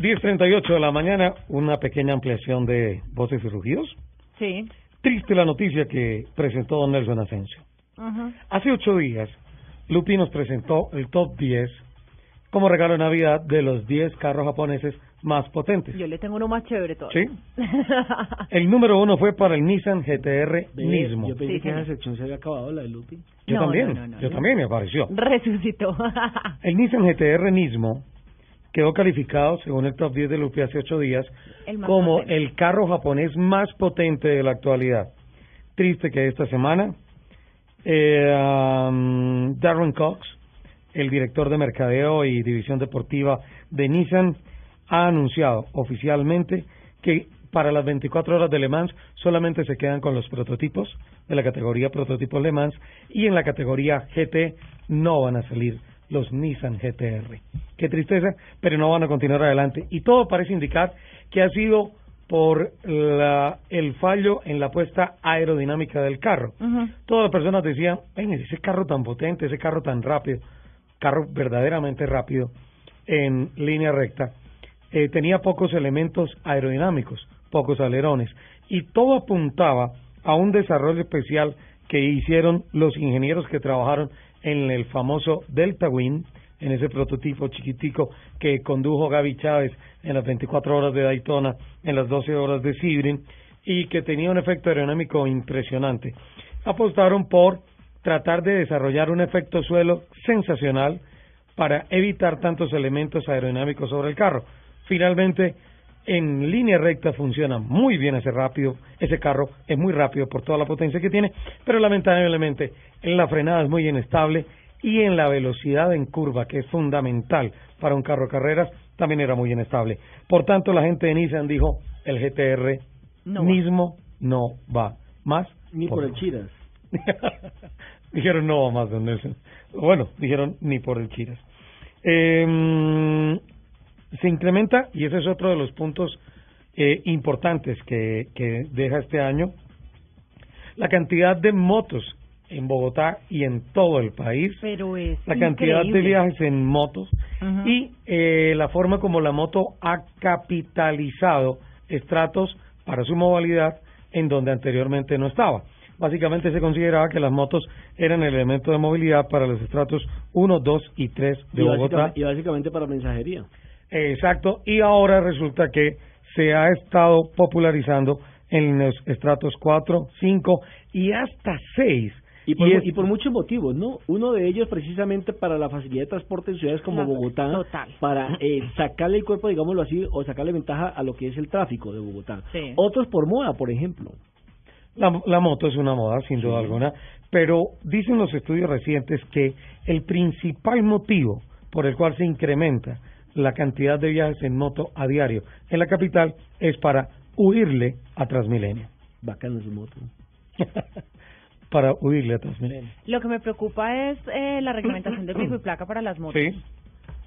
10.38 de la mañana, una pequeña ampliación de voces y rugidos. Sí. Triste la noticia que presentó don Nelson Asensio. Ajá. Hace ocho días, Lupi nos presentó el top 10 como regalo de Navidad de los 10 carros japoneses más potentes. Yo le tengo uno más chévere todo. Sí. El número uno fue para el Nissan GTR Nismo. Yo pensé Sí, que esa sección se había acabado, la de Lupi. Yo No, también, no, no, no, yo no. también me apareció. Resucitó. El Nissan GTR Nismo quedó calificado, según el top 10 de Lupi hace ocho días, El como potente. el carro japonés más potente de la actualidad. Triste que esta semana eh, um, Darren Cox, el director de mercadeo y división deportiva de Nissan, ha anunciado oficialmente que para las 24 horas de Le Mans solamente se quedan con los prototipos de la categoría prototipos Le Mans y en la categoría GT no van a salir los Nissan GTR. Qué tristeza, pero no van a continuar adelante. Y todo parece indicar que ha sido por la, el fallo en la puesta aerodinámica del carro. Todas las personas decían, "Ven, ese carro tan potente, ese carro tan rápido, carro verdaderamente rápido en línea recta, eh, tenía pocos elementos aerodinámicos, pocos alerones, y todo apuntaba a un desarrollo especial que hicieron los ingenieros que trabajaron en el famoso Delta Wing, en ese prototipo chiquitico que condujo Gaby Chávez en las 24 horas de Daytona, en las 12 horas de Sebring, y que tenía un efecto aerodinámico impresionante. Apostaron por tratar de desarrollar un efecto suelo sensacional para evitar tantos elementos aerodinámicos sobre el carro. Finalmente, en línea recta funciona muy bien ese rápido, ese carro es muy rápido por toda la potencia que tiene, pero lamentablemente en la frenada es muy inestable y en la velocidad en curva, que es fundamental para un carro de carreras, también era muy inestable. Por tanto, la gente de Nissan dijo, el GTR No va. mismo no va más. Ni por el Chiras. dijeron no va más, don Nelson. Bueno, dijeron ni por el Chiras. Eh, se incrementa, y ese es otro de los puntos eh, importantes que, que deja este año, la cantidad de motos en Bogotá y en todo el país, Pero es la cantidad de viajes en motos y eh, la forma como la moto ha capitalizado estratos para su movilidad en donde anteriormente no estaba. Básicamente se consideraba que las motos eran el elemento de movilidad para los estratos 1, 2 y 3 de y, Bogotá. básicamente, y básicamente para mensajería. Exacto, y ahora resulta que se ha estado popularizando en los estratos 4, 5 y hasta 6. Y por, es- y por muchos motivos, ¿no? Uno de ellos precisamente para la facilidad de transporte en ciudades como Claro, Bogotá, total. para eh, sacarle el cuerpo, digámoslo así, o sacarle ventaja a lo que es el tráfico de Bogotá. Sí. Otros por moda, por ejemplo. La, la moto es una moda, sin duda alguna, pero dicen los estudios recientes que el principal motivo por el cual se incrementa la cantidad de viajes en moto a diario en la capital es para huirle a Transmilenio. Bacana su moto. para huirle a Transmilenio. Lo que me preocupa es eh, la reglamentación de pico y placa para las motos. Sí,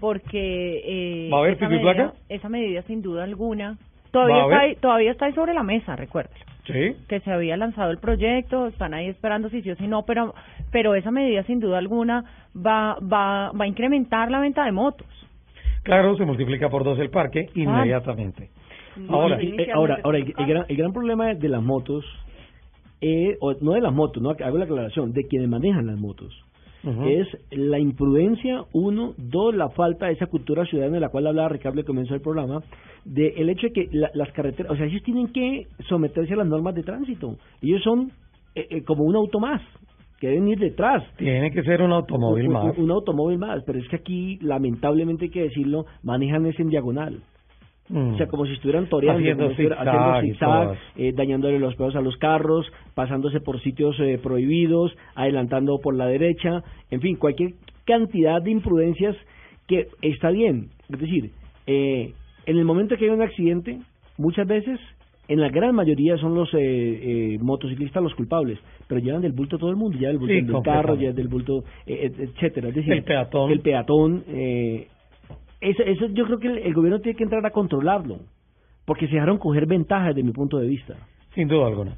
Porque eh, ¿Va a haber esa pico y medida- placa? Esa medida, sin duda alguna, ¿Va todavía está, ahí, todavía está ahí sobre la mesa, recuérdelo. sí. Que se había lanzado el proyecto, están ahí esperando si sí o si no, pero, pero esa medida, sin duda alguna, va, va, va a incrementar la venta de motos. Claro, se multiplica por dos el parque inmediatamente. Ahora, Y, eh, ahora, ahora el, el gran, el gran problema de las motos, eh, o no de las motos, no hago la aclaración, de quienes manejan las motos, es la imprudencia, uno, dos, la falta de esa cultura ciudadana de la cual hablaba Ricardo al comienzo del programa, de el hecho de que la- las carreteras, o sea, ellos tienen que someterse a las normas de tránsito, ellos son eh, eh, como un auto más, que deben ir detrás. tiene que ser un automóvil un, más. un- un automóvil más, pero es que aquí, lamentablemente hay que decirlo, manejan es en diagonal. Mm. O sea, como si estuvieran toreando, Haciendo zigzag todas. eh, dañándole los pedos a los carros, pasándose por sitios eh, prohibidos, adelantando por la derecha, en fin, cualquier cantidad de imprudencias que está bien, es decir, eh, en el momento que hay un accidente, muchas veces, en la gran mayoría son los eh, eh, motociclistas los culpables, pero llevan del bulto todo el mundo, llevan del bulto Sí, del carro, llevan del bulto, eh, et- etcétera. Es decir, El peatón. El peatón. Eh, eso, eso yo creo que el, el gobierno tiene que entrar a controlarlo, porque se dejaron coger ventajas desde mi punto de vista. Sin duda alguna.